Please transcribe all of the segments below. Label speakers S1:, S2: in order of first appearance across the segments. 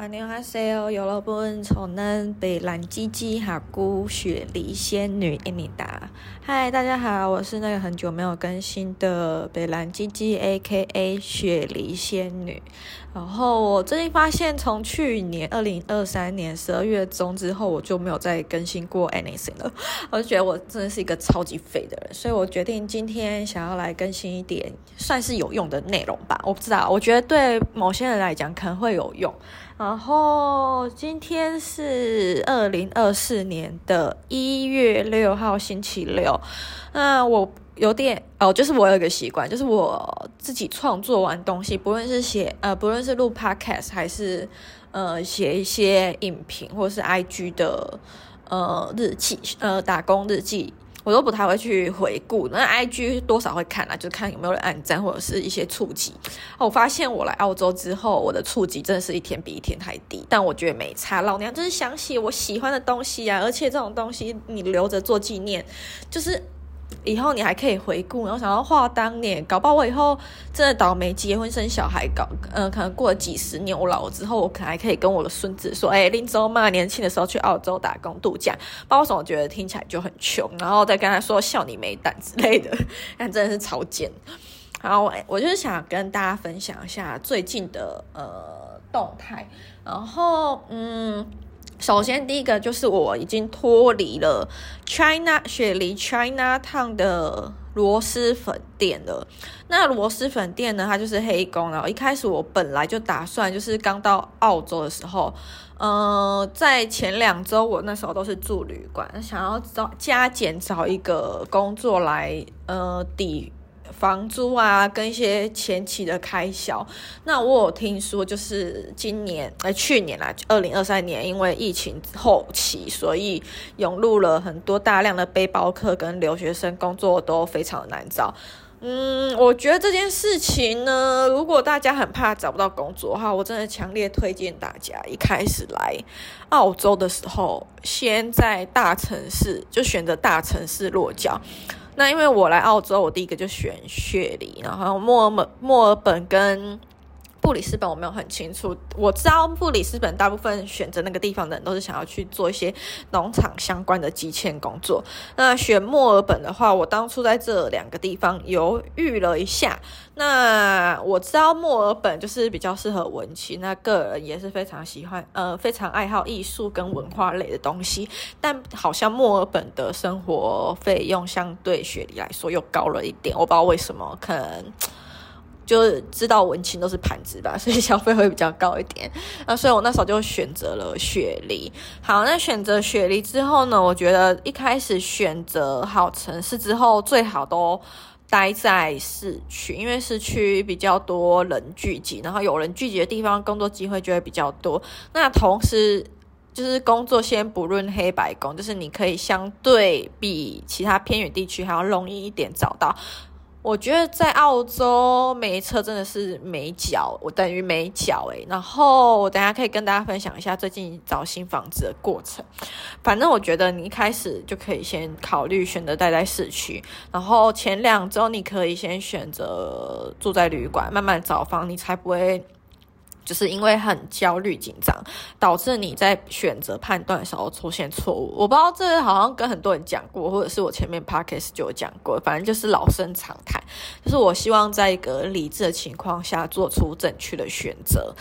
S1: 안녕하세요，여러분，저는北兰鸡鸡哈姑雪梨仙女伊妮达。嗨，大家好，我是那个很久没有更新的北兰鸡鸡 （A.K.A. 雪梨仙女）。然后我最近发现，从去年二零二三年十二月中之后，我就没有再更新过 anything 了。我就觉得我真的是一个超级废的人，所以我决定今天想要来更新一点算是有用的内容吧。我不知道，我觉得对某些人来讲可能会有用。 然后今天是二零二四年的一月六号，星期六。那我有点哦，就是我有一个习惯，就是我自己创作完东西，不论是写呃，不论是录 podcast 还是呃写一些影评或是 IG 的呃日记呃打工日记。我都不太会去回顾，那 IG 多少会看啊，就看有没有人按赞或者是一些触及。我发现我来澳洲之后，我的触及真的是一天比一天还低，但我觉得没差。老娘就是想写我喜欢的东西啊，而且这种东西你留着做纪念，就是。以后你还可以回顾，然后想要话当年，搞不好我以后真的倒霉结婚生小孩搞，嗯，可能过了几十年，我老了之后，我可能还可以跟我的孙子说，哎，林州嘛，年轻的时候去澳洲打工度假，不知道为什么我觉得听起来就很穷，然后再跟他说笑你没胆之类的，但真的是超贱。然后我我就是想跟大家分享一下最近的呃动态，然后嗯。首先，第一个就是我已经脱离了 China 雪梨 China Town 的螺蛳粉店了。那螺蛳粉店呢，它就是黑工。然后一开始我本来就打算，就是刚到澳洲的时候，呃，在前两周我那时候都是住旅馆，想要找加减找一个工作来，呃，抵。房租啊，跟一些前期的开销。那我有听说，就是今年，呃，去年啦，二零二三年，因为疫情后期，所以涌入了很多大量的背包客跟留学生，工作都非常的难找。嗯，我觉得这件事情呢，如果大家很怕找不到工作的话，我真的强烈推荐大家一开始来澳洲的时候，先在大城市就选择大城市落脚。那因为我来澳洲，我第一个就选雪梨，然后墨尔本、墨尔本跟布里斯本我没有很清楚。我知道布里斯本大部分选择那个地方的人都是想要去做一些农场相关的基建工作。那选墨尔本的话，我当初在这两个地方犹豫了一下。那我知道墨尔本就是比较适合文青，那个人也是非常喜欢，呃，非常爱好艺术跟文化类的东西。但好像墨尔本的生活费用相对雪梨来说又高了一点，我不知道为什么，可能就知道文青都是盘子吧，所以消费会比较高一点。那所以我那时候就选择了雪梨。好，那选择雪梨之后呢，我觉得一开始选择好城市之后，最好都。待在市区，因为市区比较多人聚集，然后有人聚集的地方，工作机会就会比较多。那同时，就是工作先不论黑白工，就是你可以相对比其他偏远地区还要容易一点找到。我觉得在澳洲没车真的是没脚，我等于没脚诶。然后我等下可以跟大家分享一下最近找新房子的过程。反正我觉得你一开始就可以先考虑选择待在市区，然后前两周你可以先选择住在旅馆，慢慢找房，你才不会。就是因为很焦虑紧张，导致你在选择判断的时候出现错误。我不知道这好像跟很多人讲过，或者是我前面 podcast 就有讲过，反正就是老生常谈。就是我希望在一个理智的情况下做出正确的选择。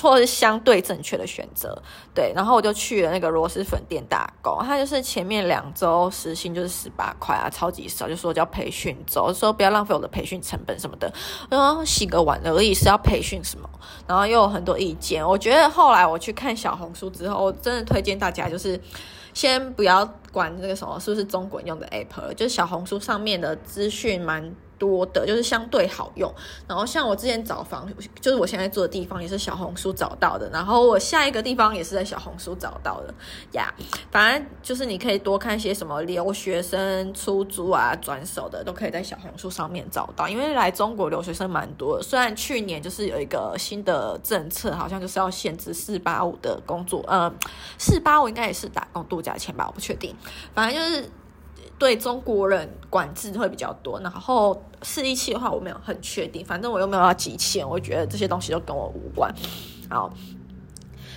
S1: 或者是相对正确的选择，对，然后我就去了那个螺蛳粉店打工，他就是前面两周时薪就是十八块啊，超级少，就说叫培训周，说不要浪费我的培训成本什么的，然后洗个碗而已是要培训什么，然后又有很多意见，我觉得后来我去看小红书之后，我真的推荐大家就是先不要管那个什么是不是中国人用的 app，就是小红书上面的资讯蛮。多的就是相对好用，然后像我之前找房，就是我现在住的地方也是小红书找到的，然后我下一个地方也是在小红书找到的呀。反正就是你可以多看些什么留学生出租啊、转手的，都可以在小红书上面找到。因为来中国留学生蛮多，虽然去年就是有一个新的政策，好像就是要限制四八五的工作，呃，四八五应该也是打工度假签吧，我不确定。反正就是。对中国人管制会比较多，然后四一七的话我没有很确定，反正我又没有要挤钱，我觉得这些东西都跟我无关。好，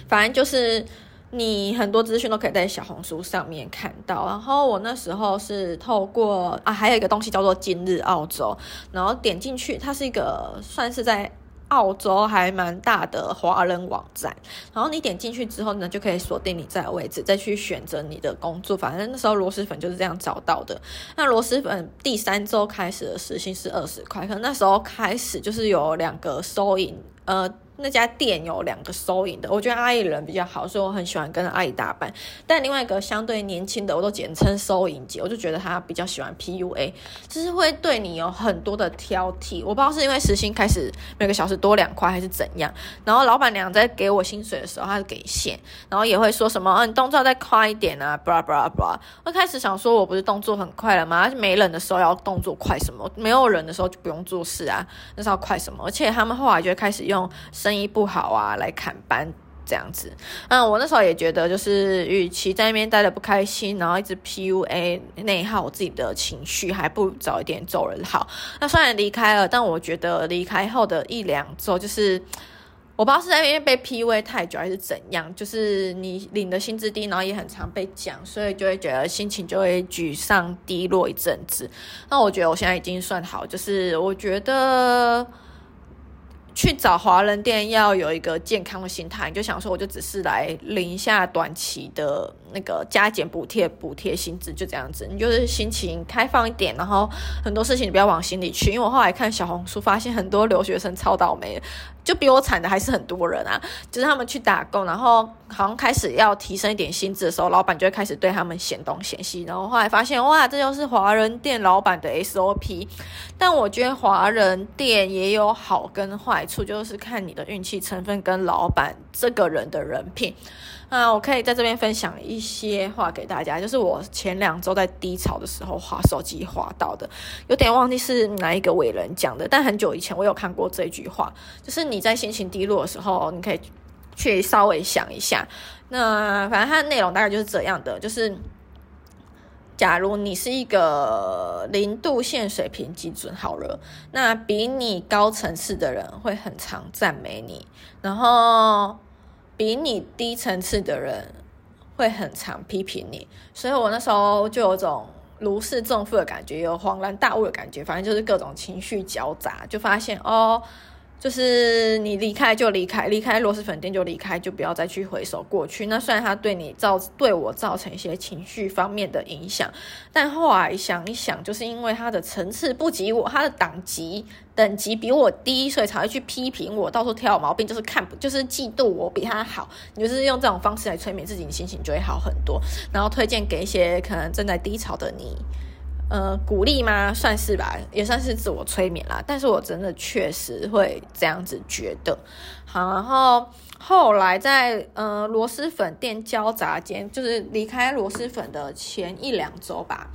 S1: 反正就是你很多资讯都可以在小红书上面看到。然后我那时候是透过啊，还有一个东西叫做今日澳洲，然后点进去，它是一个算是在。澳洲还蛮大的华人网站，然后你点进去之后呢，就可以锁定你在位置，再去选择你的工作。反正那时候螺蛳粉就是这样找到的。那螺蛳粉第三周开始的时薪是二十块，可那时候开始就是有两个收银，呃。那家店有两个收银的，我觉得阿姨人比较好，所以我很喜欢跟阿姨搭班。但另外一个相对年轻的，我都简称收银姐，我就觉得她比较喜欢 PUA，就是会对你有很多的挑剔。我不知道是因为时薪开始每个小时多两块还是怎样。然后老板娘在给我薪水的时候，她是给现，然后也会说什么，啊，你动作再快一点啊，blah blah blah。我开始想说，我不是动作很快了吗？没人的时候要动作快什么？没有人的时候就不用做事啊，那是要快什么？而且他们后来就会开始用。生意不好啊，来砍班这样子。嗯，我那时候也觉得，就是与其在那边待得不开心，然后一直 PUA 内耗我自己的情绪，还不如早一点走人好。那虽然离开了，但我觉得离开后的一两周，就是我不知道是在那边被 PUA 太久还是怎样，就是你领的薪资低，然后也很常被讲，所以就会觉得心情就会沮丧低落一阵子。那我觉得我现在已经算好，就是我觉得。去找华人店要有一个健康的心态，你就想说，我就只是来领一下短期的那个加减补贴、补贴薪资，就这样子。你就是心情开放一点，然后很多事情你不要往心里去。因为我后来看小红书，发现很多留学生超倒霉，就比我惨的还是很多人啊。就是他们去打工，然后好像开始要提升一点薪资的时候，老板就会开始对他们嫌东嫌西。然后后来发现，哇，这就是华人店老板的 SOP。但我觉得华人店也有好跟坏。处就是看你的运气成分跟老板这个人的人品。那，我可以在这边分享一些话给大家，就是我前两周在低潮的时候划手机划到的，有点忘记是哪一个伟人讲的，但很久以前我有看过这句话，就是你在心情低落的时候，你可以去稍微想一下。那反正它的内容大概就是这样的，就是。假如你是一个零度线水平基准好了，那比你高层次的人会很常赞美你，然后比你低层次的人会很常批评你，所以我那时候就有种如释重负的感觉，有恍然大悟的感觉，反正就是各种情绪交杂，就发现哦。就是你离开就离开，离开螺蛳粉店就离开，就不要再去回首过去。那虽然他对你造对我造成一些情绪方面的影响，但后来想一想，就是因为他的层次不及我，他的等级等级比我低，所以才会去批评我，到处挑我毛病，就是看不就是嫉妒我比他好。你就是用这种方式来催眠自己，你心情就会好很多。然后推荐给一些可能正在低潮的你。呃，鼓励吗？算是吧，也算是自我催眠啦。但是我真的确实会这样子觉得。好，然后后来在呃螺蛳粉店交杂间，就是离开螺蛳粉的前一两周吧。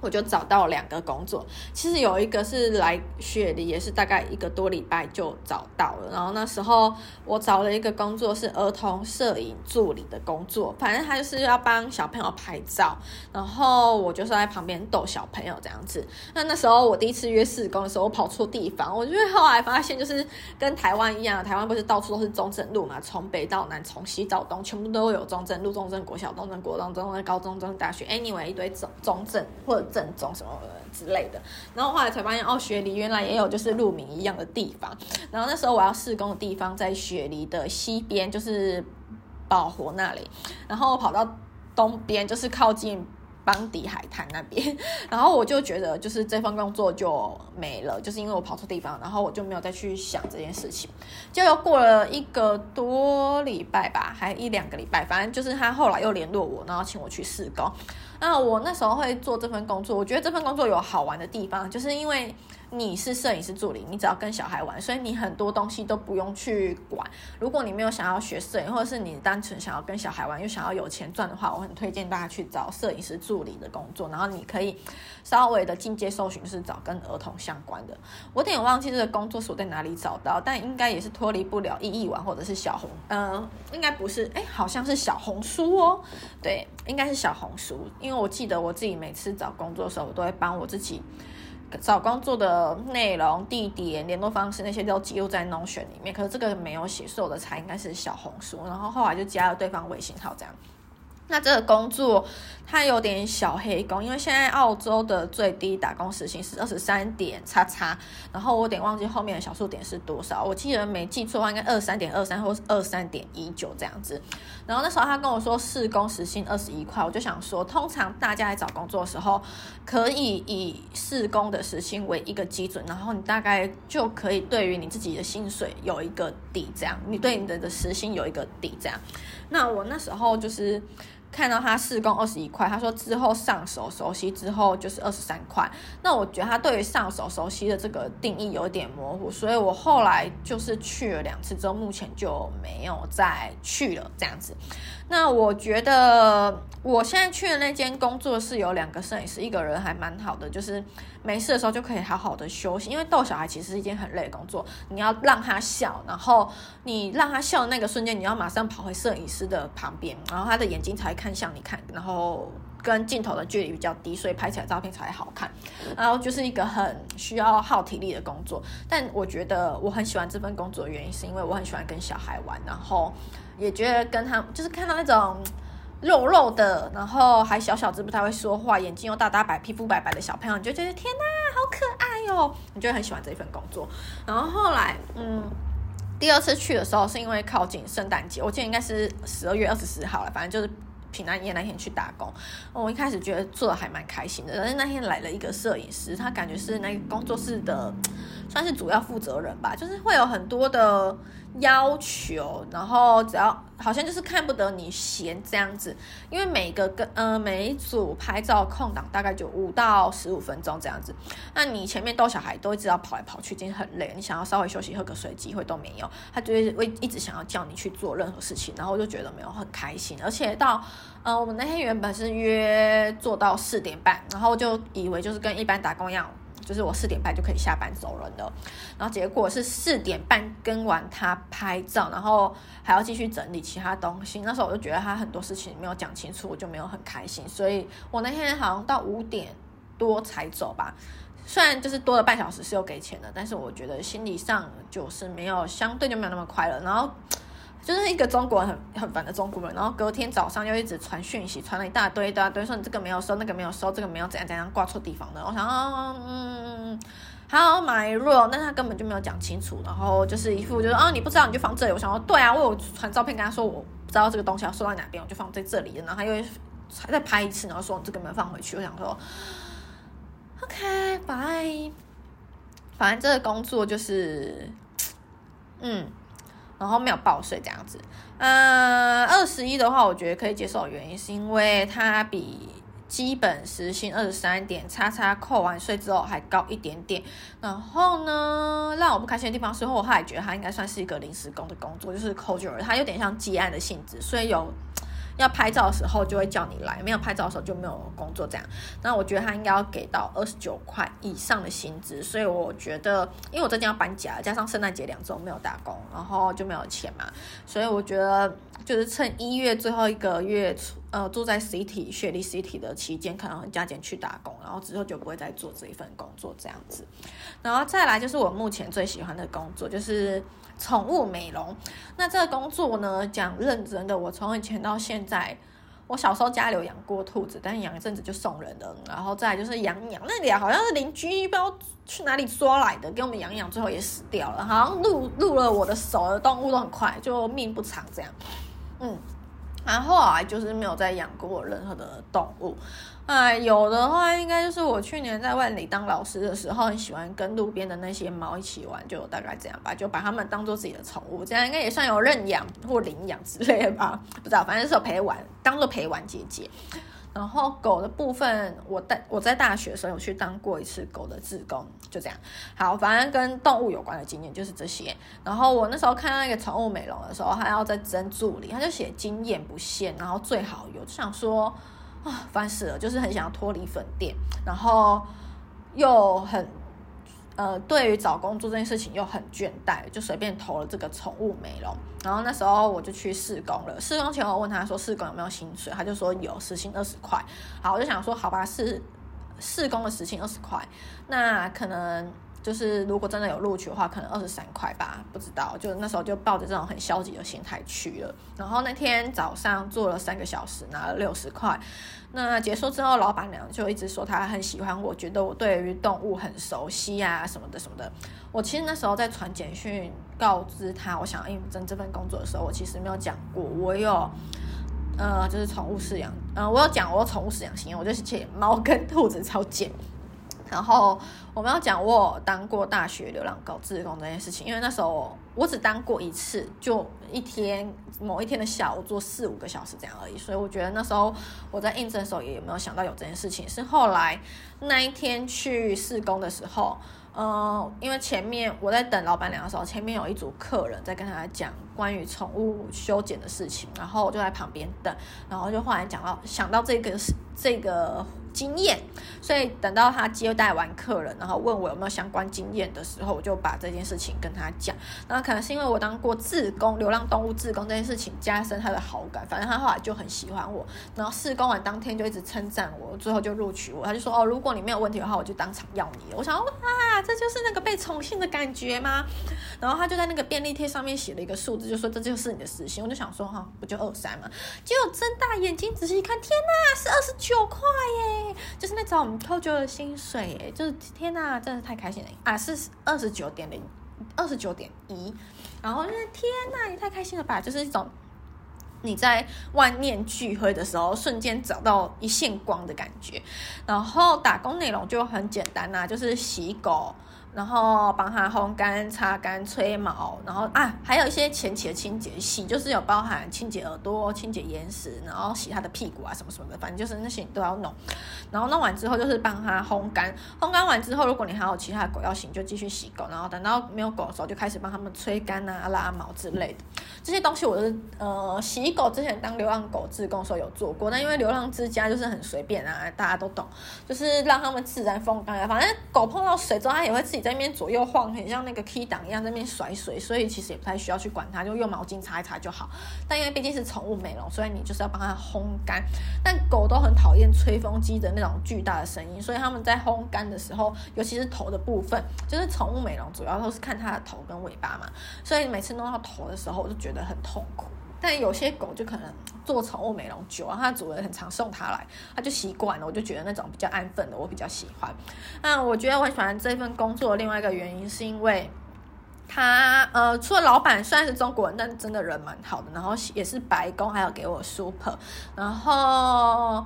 S1: 我就找到两个工作，其实有一个是来雪梨，也是大概一个多礼拜就找到了。然后那时候我找了一个工作是儿童摄影助理的工作，反正他就是要帮小朋友拍照，然后我就是在旁边逗小朋友这样子。那那时候我第一次约试工的时候，我跑错地方，我就后来发现就是跟台湾一样，台湾不是到处都是中正路嘛，从北到南，从西到东，全部都有中正路、中正国小、中正国中、中正高中、中正大学，anyway 一堆中中正或者。正宗什么之类的，然后后来才发现哦，雪梨原来也有就是鹿鸣一样的地方。然后那时候我要试工的地方在雪梨的西边，就是宝活那里。然后跑到东边，就是靠近邦迪海滩那边。然后我就觉得，就是这份工作就没了，就是因为我跑错地方。然后我就没有再去想这件事情。就又过了一个多礼拜吧，还一两个礼拜，反正就是他后来又联络我，然后请我去试工。那我那时候会做这份工作，我觉得这份工作有好玩的地方，就是因为你是摄影师助理，你只要跟小孩玩，所以你很多东西都不用去管。如果你没有想要学摄影，或者是你单纯想要跟小孩玩，又想要有钱赚的话，我很推荐大家去找摄影师助理的工作。然后你可以稍微的进阶搜寻，是找跟儿童相关的。我有点忘记这个工作所在哪里找到，但应该也是脱离不了一亿万或者是小红，嗯、应该不是，哎，好像是小红书哦，对，应该是小红书，因为我记得我自己每次找工作的时候，我都会帮我自己找工作的内容、地点、联络方式那些都记录在 Notion 里面，可是这个没有写，所以我的才应该是小红书，然后后来就加了对方微信号这样。那这个工作它有点小黑工，因为现在澳洲的最低打工时薪是二十三点叉叉，然后我有点忘记后面的小数点是多少，我记得没记错的话应该二三点二三或是二三点一九这样子。然后那时候他跟我说试工时薪二十一块，我就想说，通常大家来找工作的时候，可以以试工的时薪为一个基准，然后你大概就可以对于你自己的薪水有一个底，这样你对你的的时薪有一个底，这样。那我那时候就是。看到他试工二十一块，他说之后上手熟悉之后就是二十三块。那我觉得他对于上手熟悉的这个定义有点模糊，所以我后来就是去了两次之后，目前就没有再去了这样子。那我觉得我现在去的那间工作室有两个摄影师，一个人还蛮好的，就是没事的时候就可以好好的休息。因为逗小孩其实是一件很累的工作，你要让他笑，然后你让他笑的那个瞬间，你要马上跑回摄影师的旁边，然后他的眼睛才看向你看，然后跟镜头的距离比较低，所以拍起来照片才好看。然后就是一个很需要耗体力的工作，但我觉得我很喜欢这份工作的原因，是因为我很喜欢跟小孩玩，然后。也觉得跟他就是看到那种肉肉的，然后还小小只，不太会说话，眼睛又大大白，皮肤白白的小朋友，你就觉得天哪，好可爱哟！你就很喜欢这一份工作。然后后来，嗯，第二次去的时候是因为靠近圣诞节，我记得应该是十二月二十四号了，反正就是平安夜那天去打工。我一开始觉得做的还蛮开心的，但是那天来了一个摄影师，他感觉是那个工作室的算是主要负责人吧，就是会有很多的。要求，然后只要好像就是看不得你闲这样子，因为每个跟呃每一组拍照空档大概就五到十五分钟这样子，那你前面逗小孩都一直要跑来跑去，已经很累，你想要稍微休息喝个水机会都没有，他就会一直想要叫你去做任何事情，然后我就觉得没有很开心，而且到呃我们那天原本是约做到四点半，然后就以为就是跟一般打工一样。就是我四点半就可以下班走人了，然后结果是四点半跟完他拍照，然后还要继续整理其他东西。那时候我就觉得他很多事情没有讲清楚，我就没有很开心。所以我那天好像到五点多才走吧，虽然就是多了半小时是有给钱的，但是我觉得心理上就是没有相对就没有那么快乐。然后。就是一个中国人很很烦的中国人，然后隔天早上又一直传讯息，传了一大堆一大堆，说你这个没有收，那个没有收，这个没有怎样怎样挂错地方的。我想，嗯，好买入，但他根本就没有讲清楚，然后就是一副就是啊，你不知道你就放这里。我想说，对啊，我有传照片跟他说，我不知道这个东西要收到哪边，我就放在这里。然后他又再拍一次，然后说这个没有放回去。我想说，OK，拜。反正这个工作就是，嗯。然后没有报税这样子，嗯，二十一的话，我觉得可以接受的原因是因为它比基本时薪二十三点叉叉扣完税之后还高一点点。然后呢，让我不开心的地方是，我还觉得它应该算是一个临时工的工作，就是扣住它有点像积案的性质，所以有。要拍照的时候就会叫你来，没有拍照的时候就没有工作这样。那我觉得他应该要给到二十九块以上的薪资，所以我觉得，因为我最近要搬家，加上圣诞节两周没有打工，然后就没有钱嘛，所以我觉得就是趁一月最后一个月，呃，住在 City 雪梨 City 的期间，可能加减去打工，然后之后就不会再做这一份工作这样子。然后再来就是我目前最喜欢的工作，就是。宠物美容，那这个工作呢，讲认真的，我从以前到现在，我小时候家里有养过兔子，但是养一阵子就送人了。然后再就是养养，那里好像是邻居不知道去哪里抓来的，给我们养养，最后也死掉了。好像入入了我的手的动物都很快，就命不长这样。嗯。然后啊，就是没有再养过任何的动物，啊，有的话应该就是我去年在万里当老师的时候，很喜欢跟路边的那些猫一起玩，就大概这样吧，就把它们当做自己的宠物，这样应该也算有认养或领养之类的吧，不知道，反正是有陪玩，当做陪玩姐姐。然后狗的部分，我带我在大学时候有去当过一次狗的志工，就这样。好，反正跟动物有关的经验就是这些。然后我那时候看到那个宠物美容的时候，还要再征助理，他就写经验不限，然后最好有，就想说啊，烦死了，就是很想要脱离粉店，然后又很。呃，对于找工作这件事情又很倦怠，就随便投了这个宠物美容。然后那时候我就去试工了。试工前我问他说试工有没有薪水，他就说有，时薪二十块。好，我就想说好吧，试试工的时薪二十块，那可能。就是如果真的有录取的话，可能二十三块吧，不知道。就那时候就抱着这种很消极的心态去了。然后那天早上做了三个小时，拿了六十块。那结束之后，老板娘就一直说她很喜欢我，觉得我对于动物很熟悉啊什么的什么的。我其实那时候在传简讯告知她我想要应征这份工作的时候，我其实没有讲过我有呃就是宠物饲养，呃我有讲我宠物饲养经验，我就是猫跟兔子超贱。然后我们要讲我当过大学流浪狗志工这件事情，因为那时候我只当过一次，就一天某一天的下午做四五个小时这样而已，所以我觉得那时候我在应征的时候也有没有想到有这件事情，是后来那一天去试工的时候，嗯、因为前面我在等老板娘的时候，前面有一组客人在跟他讲关于宠物修剪的事情，然后我就在旁边等，然后就后来讲到想到这个这个。经验，所以等到他接待完客人，然后问我有没有相关经验的时候，我就把这件事情跟他讲。那可能是因为我当过志工，流浪动物志工这件事情加深他的好感，反正他后来就很喜欢我。然后试工完当天就一直称赞我，最后就录取我。他就说：“哦，如果你没有问题的话，我就当场要你。”我想说：“啊，这就是那个被宠幸的感觉吗？”然后他就在那个便利贴上面写了一个数字，就说：“这就是你的时薪。”我就想说：“哈，不就二三吗？”结果睁大眼睛仔细一看，天哪，是二十九块耶！就是那种扣九的薪水，就是天呐，真的太开心了啊！是二十九点零，二十九点一，然后就是天呐，你太开心了吧！就是一种你在万念俱灰的时候，瞬间找到一线光的感觉。然后打工内容就很简单呐、就是洗狗。然后帮它烘干、擦干、吹毛，然后啊，还有一些前期的清洁，洗就是有包含清洁耳朵、清洁眼屎，然后洗它的屁股啊什么什么的，反正就是那些你都要弄。然后弄完之后就是帮它烘干，烘干完之后，如果你还有其他的狗要洗，就继续洗狗。然后等到没有狗的时候，就开始帮它们吹干啊、拉毛之类的。这些东西我是呃洗狗之前当流浪狗志工时候有做过，但因为流浪之家就是很随便啊，大家都懂，就是让它们自然风干啊。反正狗碰到水之后，它也会自己。在那边左右晃，很像那个 key 档一样，在那边甩水，所以其实也不太需要去管它，就用毛巾擦一擦就好。但因为毕竟是宠物美容，所以你就是要帮它烘干。但狗都很讨厌吹风机的那种巨大的声音，所以他们在烘干的时候，尤其是头的部分，就是宠物美容主要都是看它的头跟尾巴嘛，所以每次弄到头的时候，我就觉得觉得很痛苦。但有些狗就可能做宠物美容久啊，它主人很常送它来，它就习惯了。我就觉得那种比较安分的，我比较喜欢。那我觉得我很喜欢这份工作另外一个原因，是因为他呃，除了老板虽然是中国人，但真的人蛮好的，然后也是白宫，还有给我 super，然后。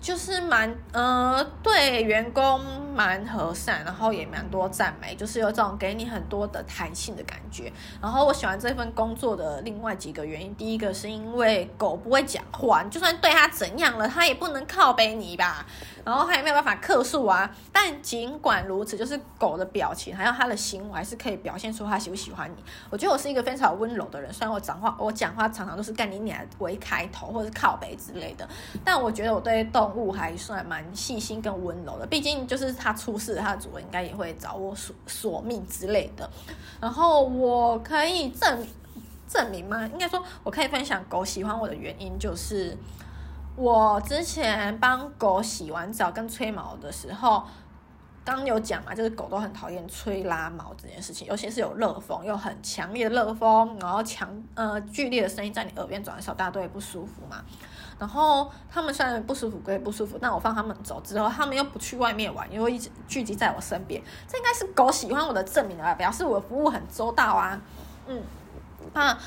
S1: 就是蛮呃，对员工蛮和善，然后也蛮多赞美，就是有种给你很多的弹性的感觉。然后我喜欢这份工作的另外几个原因，第一个是因为狗不会讲话，你就算对它怎样了，它也不能靠背你吧。然后它也没有办法客诉啊。但尽管如此，就是狗的表情还有它的行为，还是可以表现出它喜不喜欢你。我觉得我是一个非常温柔的人，虽然我讲话我讲话常常都是干你娘为开头或者是靠背之类的，但我觉得我对动动物还算蛮细心跟温柔的，毕竟就是它出事，它的主人应该也会找我索索命之类的。然后我可以证证明吗？应该说我可以分享狗喜欢我的原因，就是我之前帮狗洗完澡跟吹毛的时候，刚有讲嘛，就是狗都很讨厌吹拉毛这件事情，尤其是有热风，又很强烈的热风，然后强呃剧烈的声音在你耳边转的时候，大家都会不舒服嘛。然后他们虽然不舒服归不舒服，但我放他们走之后，他们又不去外面玩，因为一直聚集在我身边，这应该是狗喜欢我的证明了吧，表示我服务很周到啊。嗯，啊。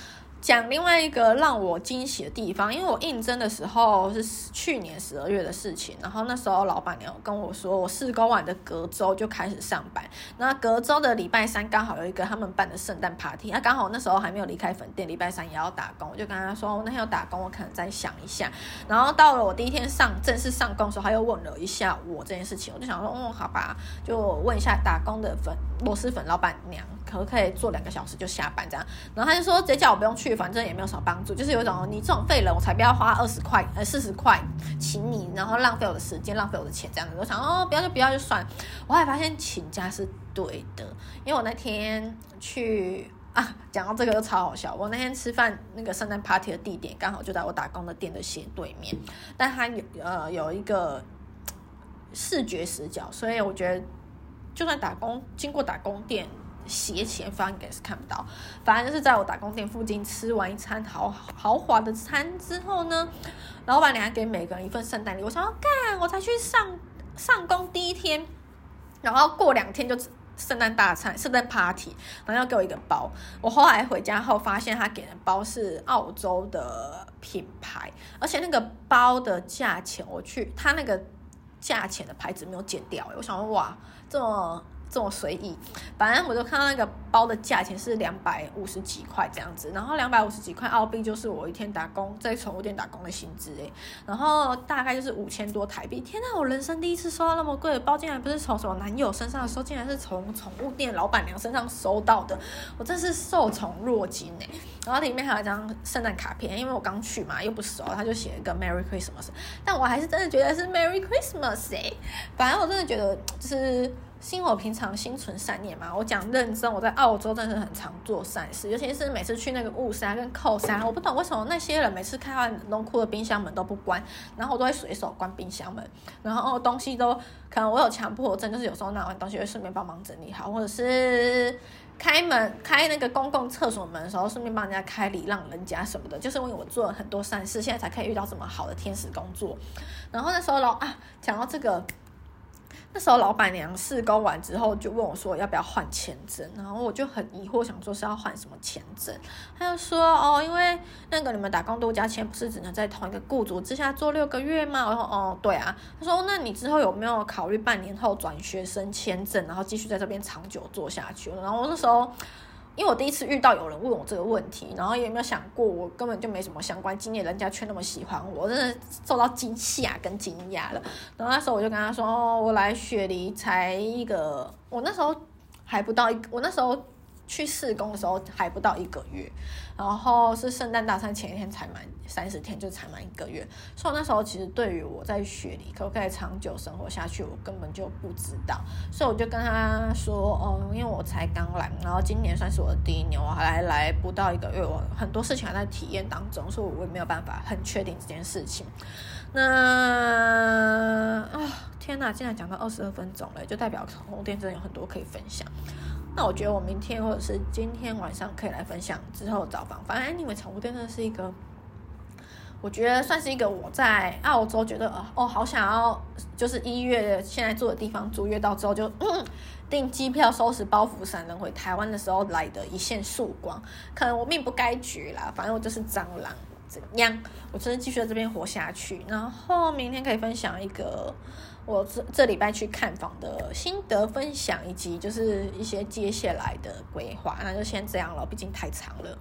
S1: 讲另外一个让我惊喜的地方，因为我应征的时候是去年十二月的事情，然后那时候老板娘跟我说，我试工完的隔周就开始上班，那隔周的礼拜三刚好有一个他们办的圣诞 party，那刚好那时候还没有离开粉店，礼拜三也要打工，我就跟他说，我那天要打工，我可能再想一下。然后到了我第一天上正式上工的时候，他又问了一下我这件事情，我就想说，哦，好吧，就问一下打工的粉螺蛳粉老板娘。可不可以做两个小时就下班这样？然后他就说直接叫我不用去，反正也没有什么帮助，就是有一种你这种废人，我才不要花二十块呃四十块请你，然后浪费我的时间，浪费我的钱这样子。我想哦，不要就不要就算。我还发现请假是对的，因为我那天去啊，讲到这个就超好笑。我那天吃饭那个圣诞 party 的地点刚好就在我打工的店的斜对面，但他有呃有一个。视觉死角，所以我觉得就算打工经过打工店斜前方应该是看不到。反正就是在我打工店附近吃完一餐豪豪华的餐之后呢，老板娘给每个人一份圣诞礼。我想要干，我才去上上工第一天，然后过两天就。圣诞大餐、圣诞 party，然后要给我一个包。我后来回家后发现，他给的包是澳洲的品牌，而且那个包的价钱，我去他那个价钱的牌子没有剪掉。我想说，哇，这么。这么随意，反正我就看到那个包的价钱是两百五十几块这样子，然后两百五十几块澳币就是我一天打工在宠物店打工的薪资诶，然后大概就是五千多台币。天呐，我人生第一次收到那么贵的包，竟然不是从什么男友身上收，竟然是从宠物店老板娘身上收到的，我真是受宠若惊诶。然后里面还有一张圣诞卡片，因为我刚去嘛，又不熟，他就写一个 Merry Christmas，但我还是真的觉得是 Merry Christmas 诶，反正我真的觉得就是。心我平常心存善念嘛，我讲认真，我在澳洲真的很常做善事，尤其是每次去那个雾山跟扣山，我不懂为什么那些人每次开完冷库的冰箱门都不关，然后我都会随手关冰箱门，然后东西都可能我有强迫症，就是有时候拿完东西会顺便帮忙整理好，或者是开门开那个公共厕所门的时候顺便帮人家开礼让人家什么的，就是因为我做了很多善事，现在才可以遇到这么好的天使工作。然后那时候老啊讲到这个。那时候老板娘试工完之后就问我说要不要换签证，然后我就很疑惑，想说是要换什么签证。他就说哦，因为那个你们打工度假签不是只能在同一个雇主之下做六个月吗？我说哦，对啊。他说那你之后有没有考虑半年后转学生签证，然后继续在这边长久做下去？然后我那时候。因为我第一次遇到有人问我这个问题，然后也没有想过我根本就没什么相关经验，人家却那么喜欢我，真的受到惊吓跟惊讶了。然后那时候我就跟他说：“哦，我来雪梨才一个，我那时候还不到一个，我那时候。”去试工的时候还不到一个月，然后是圣诞大餐前一天才满三十天，就才满一个月。所以那时候其实对于我在雪梨可不可以长久生活下去，我根本就不知道。所以我就跟他说：“哦，因为我才刚来，然后今年算是我的第一年，我还来不到一个月，我很多事情还在体验当中，所以我也没有办法很确定这件事情。那”那啊，天哪，竟然讲到二十二分钟了，就代表宠物店真的有很多可以分享。那我觉得我明天或者是今天晚上可以来分享之后找房。反正你们宠物店真的是一个，我觉得算是一个我在澳洲觉得哦，哦好想要，就是一月现在住的地方租约到之后就嗯订机票、收拾包袱、闪人回台湾的时候来的一线曙光。可能我命不该绝啦，反正我就是蟑螂，怎样？我真的继续在这边活下去。然后明天可以分享一个。我这这礼拜去看房的心得分享，以及就是一些接下来的规划，那就先这样了，毕竟太长了。